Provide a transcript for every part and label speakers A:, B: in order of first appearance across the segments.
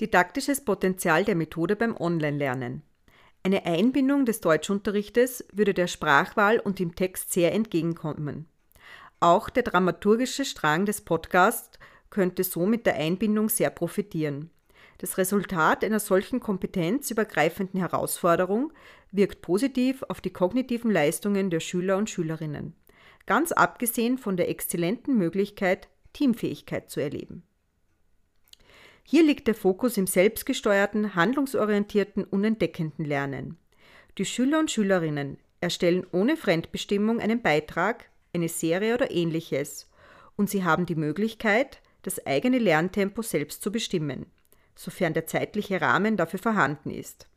A: Didaktisches Potenzial der Methode beim Online-Lernen. Eine Einbindung des Deutschunterrichtes würde der Sprachwahl und dem Text sehr entgegenkommen. Auch der dramaturgische Strang des Podcasts könnte so mit der Einbindung sehr profitieren. Das Resultat einer solchen kompetenzübergreifenden Herausforderung wirkt positiv auf die kognitiven Leistungen der Schüler und Schülerinnen, ganz abgesehen von der exzellenten Möglichkeit, Teamfähigkeit zu erleben. Hier liegt der Fokus im selbstgesteuerten, handlungsorientierten und entdeckenden Lernen. Die Schüler und Schülerinnen erstellen ohne Fremdbestimmung einen Beitrag, eine Serie oder ähnliches und sie haben die Möglichkeit, das eigene Lerntempo selbst zu bestimmen, sofern der zeitliche Rahmen dafür vorhanden ist.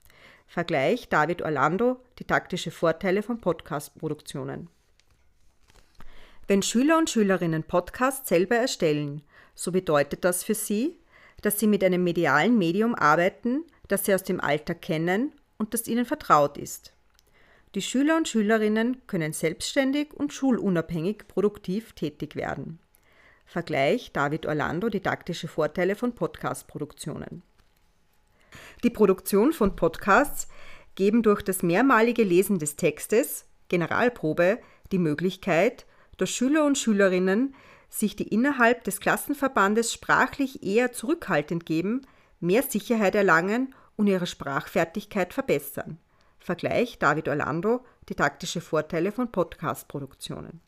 A: Vergleich David Orlando Didaktische Vorteile von Podcast-Produktionen. Wenn Schüler und Schülerinnen Podcasts selber erstellen, so bedeutet das für sie, dass sie mit einem medialen Medium arbeiten, das sie aus dem Alltag kennen und das ihnen vertraut ist. Die Schüler und Schülerinnen können selbstständig und schulunabhängig produktiv tätig werden. Vergleich David Orlando Didaktische Vorteile von Podcast-Produktionen. Die Produktion von Podcasts geben durch das mehrmalige Lesen des Textes, Generalprobe, die Möglichkeit, dass Schüler und Schülerinnen sich die innerhalb des Klassenverbandes sprachlich eher zurückhaltend geben, mehr Sicherheit erlangen und ihre Sprachfertigkeit verbessern. Vergleich David Orlando, didaktische Vorteile von Podcast-Produktionen.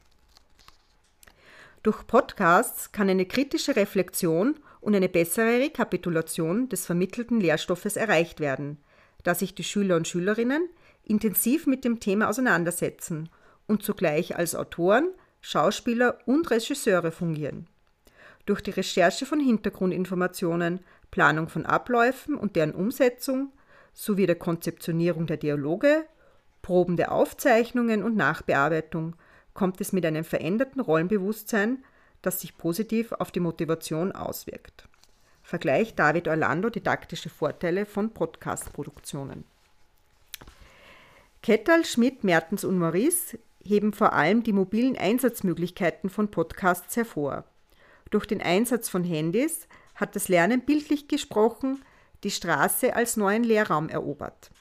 A: Durch Podcasts kann eine kritische Reflexion und eine bessere Rekapitulation des vermittelten Lehrstoffes erreicht werden, da sich die Schüler und Schülerinnen intensiv mit dem Thema auseinandersetzen und zugleich als Autoren, Schauspieler und Regisseure fungieren. Durch die Recherche von Hintergrundinformationen, Planung von Abläufen und deren Umsetzung sowie der Konzeptionierung der Dialoge, Proben der Aufzeichnungen und Nachbearbeitung kommt es mit einem veränderten Rollenbewusstsein, das sich positiv auf die Motivation auswirkt. Vergleich David Orlando didaktische Vorteile von Podcast-Produktionen. Kettal, Schmidt, Mertens und Maurice heben vor allem die mobilen Einsatzmöglichkeiten von Podcasts hervor. Durch den Einsatz von Handys hat das Lernen bildlich gesprochen die Straße als neuen Lehrraum erobert.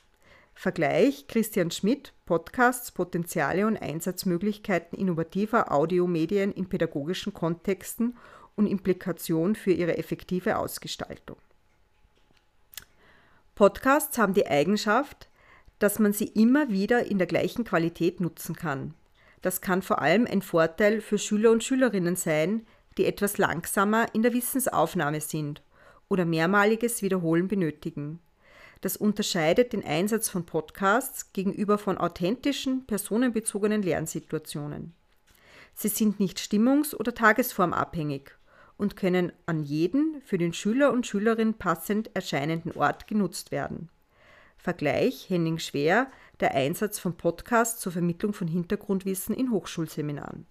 A: Vergleich Christian Schmidt, Podcasts, Potenziale und Einsatzmöglichkeiten innovativer Audiomedien in pädagogischen Kontexten und Implikation für ihre effektive Ausgestaltung. Podcasts haben die Eigenschaft, dass man sie immer wieder in der gleichen Qualität nutzen kann. Das kann vor allem ein Vorteil für Schüler und Schülerinnen sein, die etwas langsamer in der Wissensaufnahme sind oder mehrmaliges Wiederholen benötigen. Das unterscheidet den Einsatz von Podcasts gegenüber von authentischen, personenbezogenen Lernsituationen. Sie sind nicht stimmungs- oder tagesformabhängig und können an jeden für den Schüler und Schülerin passend erscheinenden Ort genutzt werden. Vergleich Henning Schwer, der Einsatz von Podcasts zur Vermittlung von Hintergrundwissen in Hochschulseminaren.